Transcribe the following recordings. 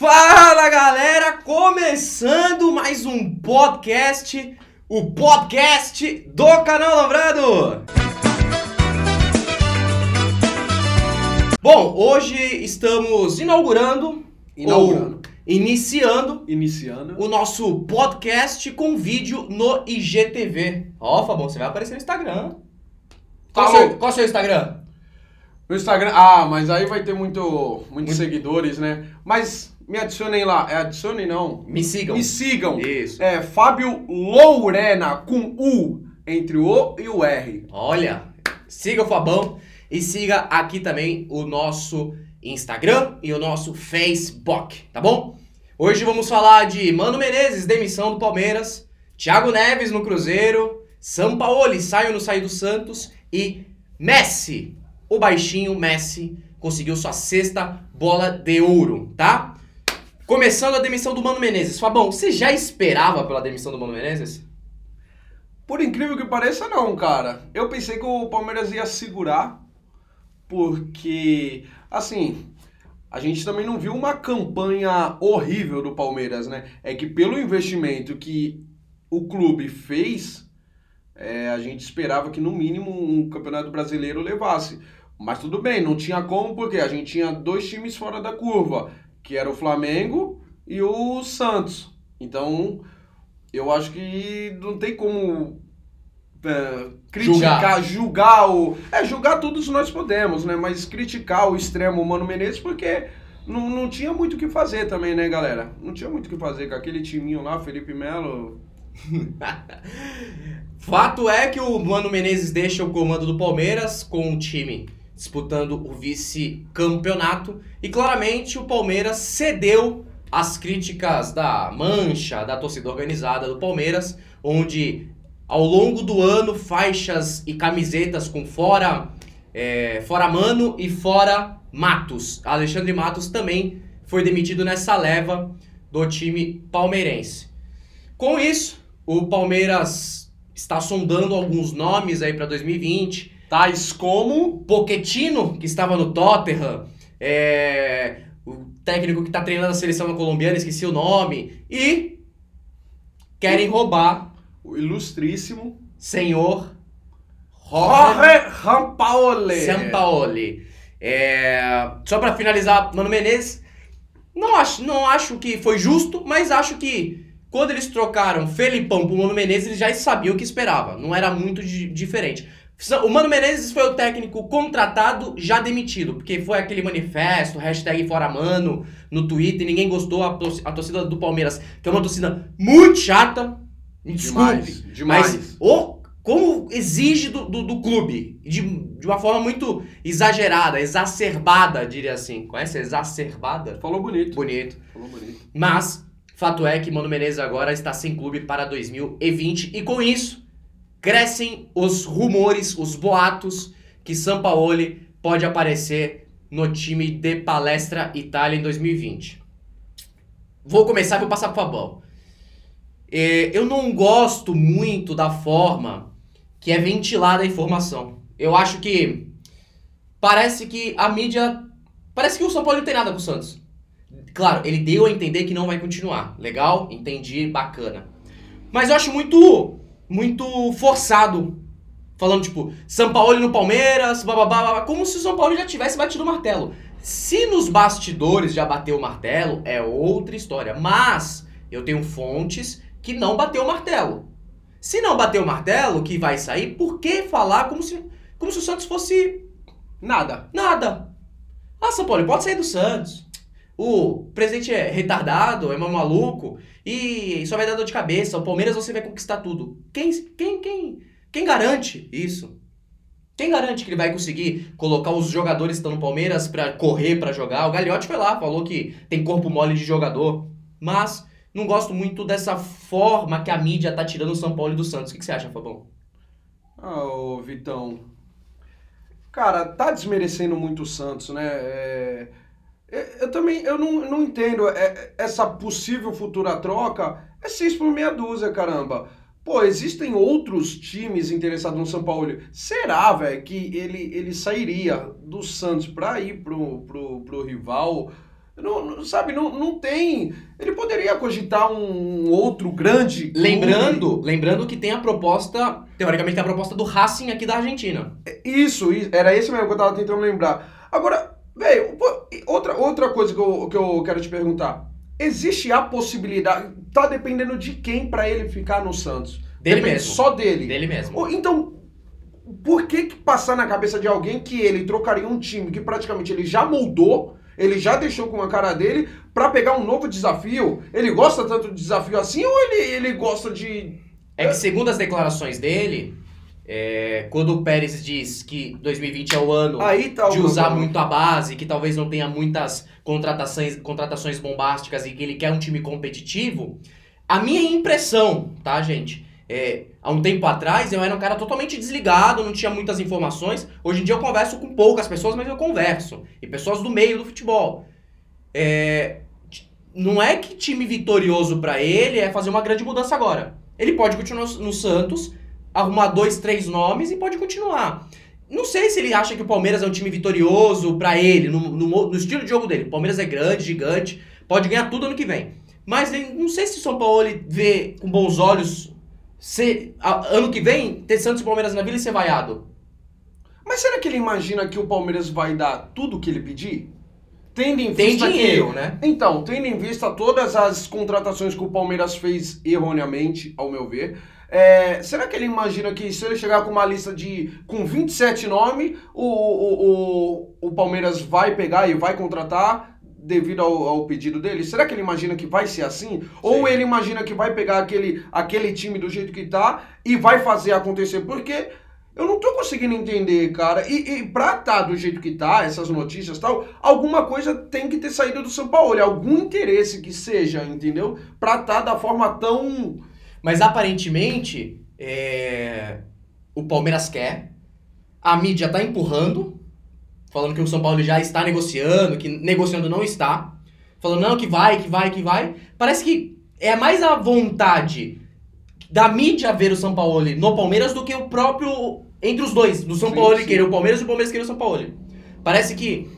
Fala galera, começando mais um podcast, o podcast do canal Lambrado. Bom, hoje estamos inaugurando, Inaugurando. iniciando Iniciando. o nosso podcast com vídeo no IGTV. Ó, Fabão, você vai aparecer no Instagram. Qual o seu, qual o seu Instagram? No Instagram. Ah, mas aí vai ter muito, muitos Muito. seguidores, né? Mas me adicionem lá. É adicionem não. Me sigam. Me sigam. Isso. É Fábio Lourena com U entre o O e o R. Olha, siga o Fabão e siga aqui também o nosso Instagram e o nosso Facebook, tá bom? Hoje vamos falar de Mano Menezes, demissão do Palmeiras, Thiago Neves no Cruzeiro, Sampaoli, saio no sair do Santos e Messi, o baixinho Messi, conseguiu sua sexta bola de ouro, tá? Começando a demissão do Mano Menezes. Fabão, você já esperava pela demissão do Mano Menezes? Por incrível que pareça, não, cara. Eu pensei que o Palmeiras ia segurar, porque, assim, a gente também não viu uma campanha horrível do Palmeiras, né? É que pelo investimento que o clube fez, é, a gente esperava que no mínimo um campeonato brasileiro levasse. Mas tudo bem, não tinha como, porque a gente tinha dois times fora da curva, que era o Flamengo e o Santos. Então, eu acho que não tem como é, criticar, julgar. o. É, julgar todos nós podemos, né? Mas criticar o extremo Mano Menezes porque não, não tinha muito o que fazer também, né, galera? Não tinha muito o que fazer com aquele timinho lá, Felipe Melo. Fato é que o Mano Menezes deixa o comando do Palmeiras com o time disputando o vice-campeonato e claramente o Palmeiras cedeu às críticas da mancha, da torcida organizada do Palmeiras, onde ao longo do ano faixas e camisetas com fora é, fora Mano e fora Matos. Alexandre Matos também foi demitido nessa leva do time palmeirense. Com isso, o Palmeiras está sondando alguns nomes aí para 2020. Tais como. Pochettino, que estava no Tottenham, é, o técnico que está treinando a seleção colombiana, esqueci o nome, e querem roubar O ilustríssimo. senhor Jorge Rampaoli. Sampaoli. É, só para finalizar, Mano Menezes, não acho, não acho que foi justo, mas acho que quando eles trocaram Felipão pro Mano Menezes, eles já sabiam o que esperava. Não era muito di- diferente. O Mano Menezes foi o técnico contratado, já demitido, porque foi aquele manifesto, hashtag Fora Mano, no Twitter, ninguém gostou, a, tor- a torcida do Palmeiras, que é uma torcida muito chata, desculpe, Demais, demais. mas como exige do, do, do clube, de, de uma forma muito exagerada, exacerbada, diria assim. Conhece exacerbada? Falou bonito. Bonito. Falou bonito. Mas, fato é que Mano Menezes agora está sem clube para 2020 e com isso crescem os rumores, os boatos que Sampaoli pode aparecer no time de Palestra Itália em 2020. Vou começar e vou passar pro Fabão. É, eu não gosto muito da forma que é ventilada a informação. Eu acho que parece que a mídia. Parece que o São Paulo não tem nada com o Santos. Claro, ele deu a entender que não vai continuar. Legal, entendi, bacana. Mas eu acho muito, muito forçado. Falando, tipo, São Paulo no Palmeiras, bababá, babá, como se o São Paulo já tivesse batido o martelo. Se nos bastidores já bateu o martelo, é outra história. Mas eu tenho fontes que não bateu o martelo. Se não bateu o martelo, que vai sair, por que falar como se, como se o Santos fosse Nada. Nada. Ah, São Paulo, pode sair do Santos. O presidente é retardado, é mal maluco e só vai dar dor de cabeça. O Palmeiras você vai conquistar tudo. Quem, quem, quem, quem garante isso? Quem garante que ele vai conseguir colocar os jogadores que estão no Palmeiras pra correr pra jogar? O Gagliotti foi lá, falou que tem corpo mole de jogador. Mas não gosto muito dessa forma que a mídia tá tirando o São Paulo e do Santos. O que, que você acha, Fabão? Ah, ô Vitão. Cara, tá desmerecendo muito o Santos, né? É, Eu também eu não, não entendo. É, essa possível futura troca é 6 por meia dúzia, caramba. Pô, existem outros times interessados no São Paulo. Será, velho, que ele, ele sairia do Santos pra ir pro, pro, pro rival? Não, não- sabe, não, não tem. Ele poderia cogitar um outro grande. clube. Lembrando, lembrando que tem a proposta, teoricamente tem a proposta do Racing aqui da Argentina. Isso, isso, era esse mesmo que eu tava tentando lembrar. Agora, velho, outra, outra coisa que eu, que eu quero te perguntar. Existe a possibilidade. Tá dependendo de quem pra ele ficar no Santos? Dele Depende mesmo. Só dele. Dele mesmo. Então, por que, que passar na cabeça de alguém que ele trocaria um time que praticamente ele já moldou, ele já deixou com a cara dele, pra pegar um novo desafio? Ele gosta tanto de desafio assim ou ele, ele gosta de. É que segundo as declarações dele, é, quando o Pérez diz que 2020 é o ano Aí tá o de usar problema. muito a base, que talvez não tenha muitas contratações, contratações bombásticas e que ele quer um time competitivo, a minha impressão, tá, gente? É, há um tempo atrás eu era um cara totalmente desligado, não tinha muitas informações. Hoje em dia eu converso com poucas pessoas, mas eu converso. E pessoas do meio do futebol. É, não é que time vitorioso pra ele é fazer uma grande mudança agora. Ele pode continuar no Santos, arrumar dois, três nomes e pode continuar. Não sei se ele acha que o Palmeiras é um time vitorioso pra ele, no, no, no estilo de jogo dele. O Palmeiras é grande, gigante, pode ganhar tudo ano que vem. Mas não sei se o São Paulo vê com bons olhos ser, a- ano que vem ter Santos e Palmeiras na Vila e ser vaiado. Mas será que ele imagina que o Palmeiras vai dar tudo o que ele pedir? Tendo em Tem vista dinheiro, que... né? Então, tendo em vista todas as contratações que o Palmeiras fez erroneamente, ao meu ver, é, será que ele imagina que se ele chegar com uma lista de com 27 nomes, o, o, o, o Palmeiras vai pegar e vai contratar devido ao, ao pedido dele? Será que ele imagina que vai ser assim? Ou ele imagina que vai pegar aquele, aquele time do jeito que tá e vai fazer acontecer? Porque eu não tô conseguindo entender, cara. E, e pra tá do jeito que tá, essas notícias tal, alguma coisa tem que ter saído do São Paulo. Algum interesse que seja, entendeu? Pra tá da forma tão. Mas aparentemente, é, o Palmeiras quer, a mídia tá empurrando, falando que o São Paulo já está negociando, que negociando não está, falando não, que vai, que vai, que vai. Parece que é mais a vontade da mídia ver o São Paulo no Palmeiras do que o próprio entre os dois, do São Paulo querer o Palmeiras e o Palmeiras querer o São Paulo. Parece que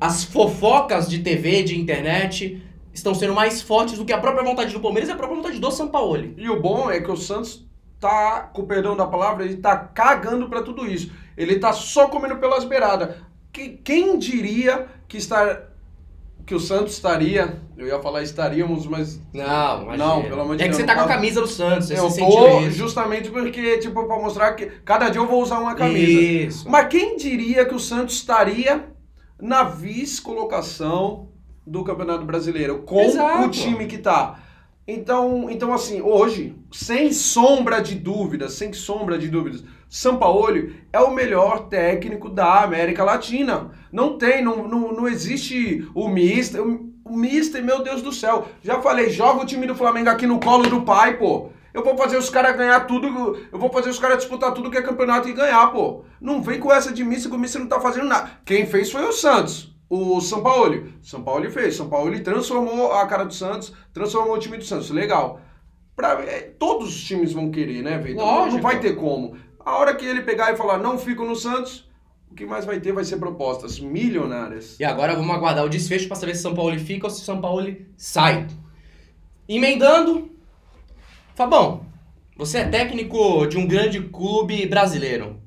as fofocas de TV, de internet, estão sendo mais fortes do que a própria vontade do Palmeiras e a própria vontade do São Paulo. E o bom é que o Santos tá, com o perdão da palavra, ele tá cagando pra tudo isso. Ele tá só comendo pelas beiradas. Que, quem diria que está que o Santos estaria, eu ia falar estaríamos, mas Não, imagina. Não, pelo amor de É que Deus, você tá com a camisa do Santos, você eu se tô isso. justamente porque, tipo, pra mostrar que cada dia eu vou usar uma camisa. Isso. Mas quem diria que o Santos estaria na vice-colocação do Campeonato Brasileiro com Exato. o time que tá? Então, então, assim, hoje, sem sombra de dúvidas, sem sombra de dúvidas, Sampaoli é o melhor técnico da América Latina. Não tem, não, não, não existe o Mister. O, Mister, meu Deus do céu. Já falei, joga o time do Flamengo aqui no colo do pai, pô. Eu vou fazer os caras ganhar tudo, eu vou fazer os caras disputar tudo que é campeonato e ganhar, pô. Não vem com essa de Mister, que o Mister não tá fazendo nada. Quem fez foi o Santos. O São Paulo. São Paulo fez. São Paulo transformou a cara do Santos, transformou o time do Santos. Legal. Pra, é, todos os times vão querer, né, Vitor? Não vai ter como. A hora que ele pegar e falar, não fico no Santos, o que mais vai ter vai ser propostas milionárias. E agora vamos aguardar o desfecho pra saber se São Paulo fica ou se São Paulo sai. Emendando. Fabão, você é técnico de um grande clube brasileiro.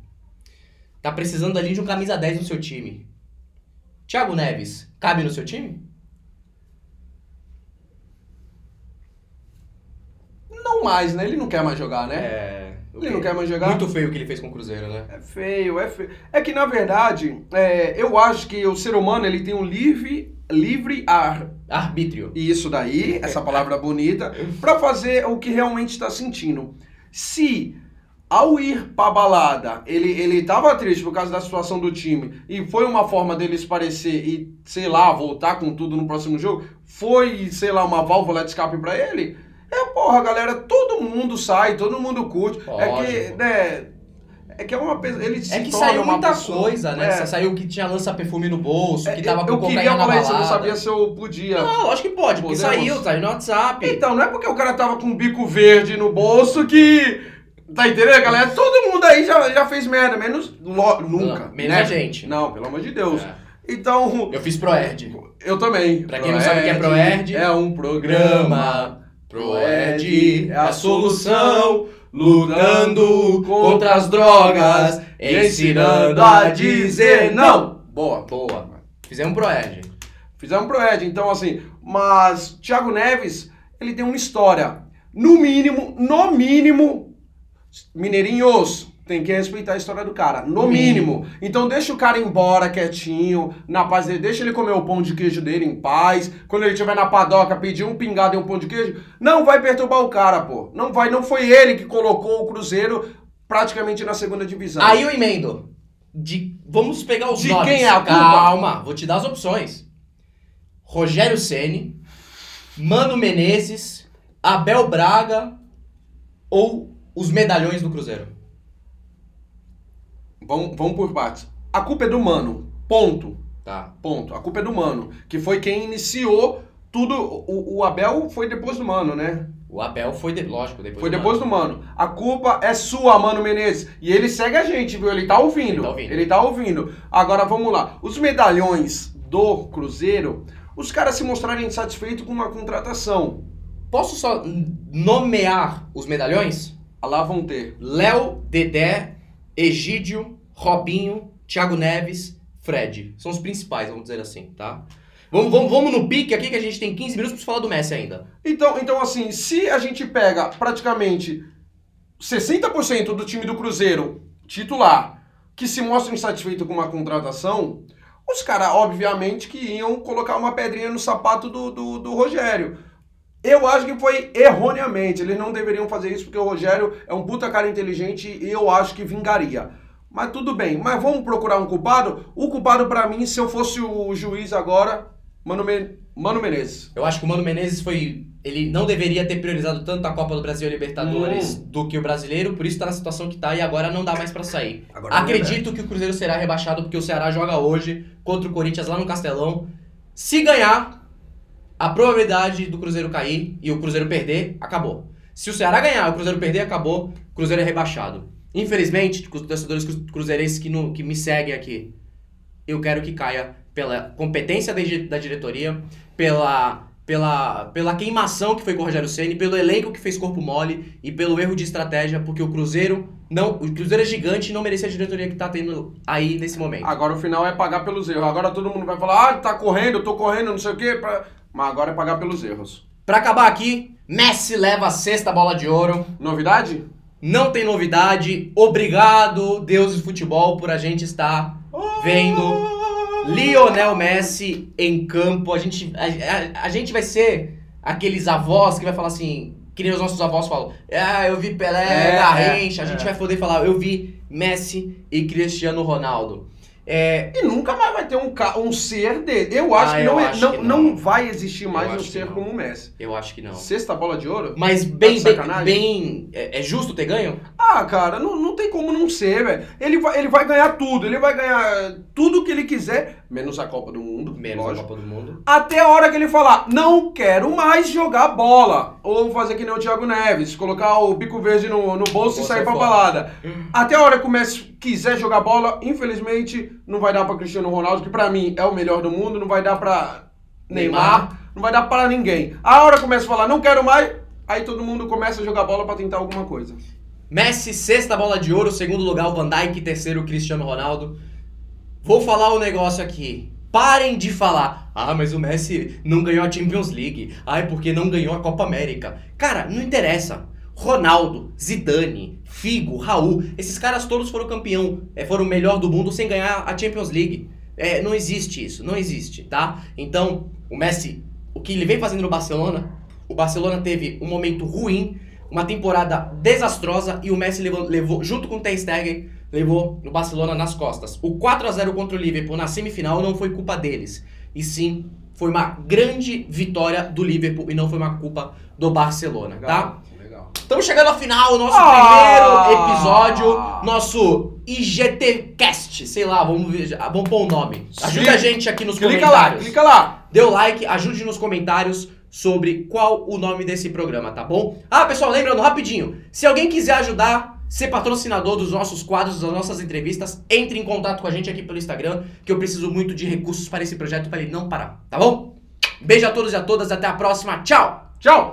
Tá precisando ali de um camisa 10 no seu time. Thiago Neves, cabe no seu time? Não mais, né? Ele não quer mais jogar, né? É. Ele não quer mais jogar? Muito feio o que ele fez com o Cruzeiro, né? É feio, é feio. É que, na verdade, é, eu acho que o ser humano ele tem um livre, livre ar, Arbítrio. e isso daí, essa palavra bonita, pra fazer o que realmente está sentindo. Se ao ir pra balada, ele, ele tava triste por causa da situação do time e foi uma forma dele esparecer e, sei lá, voltar com tudo no próximo jogo, foi, sei lá, uma válvula de escape pra ele, é porra, galera, todo mundo sai, todo mundo curte. É que, né, é que é uma pessoa, ele se É que saiu muita pessoa- coisa, né? É. Saiu que tinha lança-perfume no bolso, que É, tava eu, com eu cocaína queria na isso, eu não balada. sabia se eu podia. Não, acho que pode, porque Podemos? saiu, saiu no WhatsApp. Então, não é porque o cara tava com um bico verde no bolso que. Tá entendendo, galera? Todo mundo aí já, já fez merda, menos. lo- nunca. Não, menos né? a gente. Não, pelo amor de Deus. É. Então, Eu fiz Proerd. eu também. Pra quem não sabe o que é Proerd, é um programa. Proerd é a solução, lutando contra as drogas, ensinando a dizer não. Boa. Boa. Fizemos Proerd. Fizemos Proed, então assim, mas Thiago Neves, ele tem uma história. No mínimo, no mínimo, mineirinhos, tem que respeitar a história do cara. No mínimo. Então deixa o cara embora quietinho, na paz dele. Deixa ele comer o pão de queijo dele em paz. Quando ele estiver na padoca, pedir um pingado e um pão de queijo. Não vai perturbar o cara, pô. Não vai. Não foi ele que colocou o Cruzeiro praticamente na segunda divisão. Aí eu emendo. De, vamos pegar os De nomes. quem é a culpa? Calma, vou te dar as opções. Rogério Ceni, Mano Menezes, Abel Braga ou os medalhões do Cruzeiro. Vamos, vamos por partes. A culpa é do mano. Ponto. Tá. Ponto. A culpa é do mano. Que foi quem iniciou tudo. O, o Abel foi depois do mano, né? O Abel foi, de, lógico, depois Foi do depois Mano. do Mano. A culpa é sua, Mano Menezes. E ele segue a gente, viu? Ele tá ouvindo. Ele tá ouvindo. Ele tá ouvindo. Agora vamos lá. Os medalhões do Cruzeiro, os caras se mostrarem insatisfeitos com uma contratação. Posso só nomear os medalhões? Lá vão ter. Léo, Dedé, Egídio, Robinho, Thiago Neves, Fred. São os principais, vamos dizer assim, tá? Vamos, vamos, vamos no pique aqui que a gente tem 15 minutos pra falar do Messi ainda. Então, então, assim, se a gente pega praticamente 60% do time do Cruzeiro titular que se mostra insatisfeito com uma contratação, os caras, obviamente, que iam colocar uma pedrinha no sapato do, do, do Rogério. Eu acho que foi erroneamente. Eles não deveriam fazer isso porque o Rogério é um puta cara inteligente e eu acho que vingaria. Mas tudo bem. Mas vamos procurar um culpado? O culpado pra mim, se eu fosse o juiz agora, Mano, Men Mano Menezes. Eu acho que o Mano Menezes foi. Ele não deveria ter priorizado tanto a Copa do Brasil e a Libertadores do que o brasileiro, por isso tá na situação que tá e agora não dá mais pra sair. Agora Acredito que o Cruzeiro será rebaixado porque o Ceará joga hoje contra o Corinthians lá no Castelão. Se ganhar, a probabilidade do Cruzeiro cair e o Cruzeiro perder, acabou. Se o Ceará ganhar o Cruzeiro perder, acabou, o Cruzeiro é rebaixado. Infelizmente, os torcedores cru- cruzeirenses que, no- que me seguem aqui, eu quero que caia pela competência da diretoria, pela, pela, pela queimação que foi com o Rogério Ceni, pelo elenco que fez corpo mole e pelo erro de estratégia, porque o Cruzeiro não, o Cruzeiro é gigante e não merecia a diretoria que tá tendo aí nesse momento. Agora o final é pagar pelos erros. Agora todo mundo vai falar, ah, tá correndo, eu tô correndo, não sei o quê. pra- Mas agora é pagar pelos erros. Pra acabar aqui, Messi leva a sexta bola de ouro. Novidade? Não tem novidade. Obrigado, Deus do futebol, por a gente estar vendo Lionel Messi em campo. A gente, a, a- a gente vai ser aqueles avós que vai falar assim, que nem os nossos avós falam. Ah, eu vi Pelé, É, Garrincha. é, a gente é. vai poder falar, eu vi Messi e Cristiano Ronaldo. É, E nunca mais vai ter um, um ser dele. Eu acho Ah, que, eu não, é- acho não, que não. não. vai existir mais Eu um ser como o Messi. eu acho que não. Sexta bola de ouro? Mas Tá bem, de bem, bem é, é justo ter ganho? Ah, cara, não, não tem como não ser, velho. Ele vai, ele vai ganhar tudo. Ele vai ganhar tudo que ele quiser, menos a Copa do Mundo. Menos lógico. a Copa do Mundo. Até a hora que ele falar, não quero mais jogar bola. Ou fazer que nem o Thiago Neves, colocar o bico verde no, no bolso e sair pra fora. balada. Até a hora que o Messi quiser jogar bola, infelizmente, não vai dar pra Cristiano Ronaldo, que pra mim é o melhor do mundo, não vai dar pra Neymar, Neymar. não vai dar pra ninguém. A hora começa a falar, não quero mais, aí todo mundo começa a jogar bola pra tentar alguma coisa. Messi, sexta bola de ouro, segundo lugar o Van Dijk, terceiro o Cristiano Ronaldo. Vou falar um negócio aqui. Parem de falar. Ah, mas o Messi não ganhou a Champions League. Ah, é porque não ganhou a Copa América. Cara, não interessa. Ronaldo, Zidane, Figo, Raul, esses caras todos foram campeão, é, foram o melhor do mundo sem ganhar a Champions League. É, não existe isso, não existe, tá? Então, o Messi, o que ele vem fazendo no Barcelona, o Barcelona teve um momento ruim, uma temporada desastrosa e o Messi levou, levou junto com o Ter Stegen, levou o Barcelona nas costas. O 4 a 0 contra o Liverpool na semifinal não foi culpa deles, e sim foi uma grande vitória do Liverpool e não foi uma culpa do Barcelona, tá? Estamos chegando ao final, nosso Ah! primeiro episódio, nosso IGTcast, sei lá, vamos ver, vamos pôr o nome. Ajuda Sim. a gente aqui nos Clica lá, comentários. clica lá. Dê o like, ajude nos comentários sobre qual o nome desse programa, tá bom? Ah, pessoal, lembrando, rapidinho, se alguém quiser ajudar ser patrocinador dos nossos quadros, das nossas entrevistas, entre em contato com a gente aqui pelo Instagram, que eu preciso muito de recursos para esse projeto para ele não parar, tá bom? Beijo a todos e a todas, até a próxima, tchau! Tchau!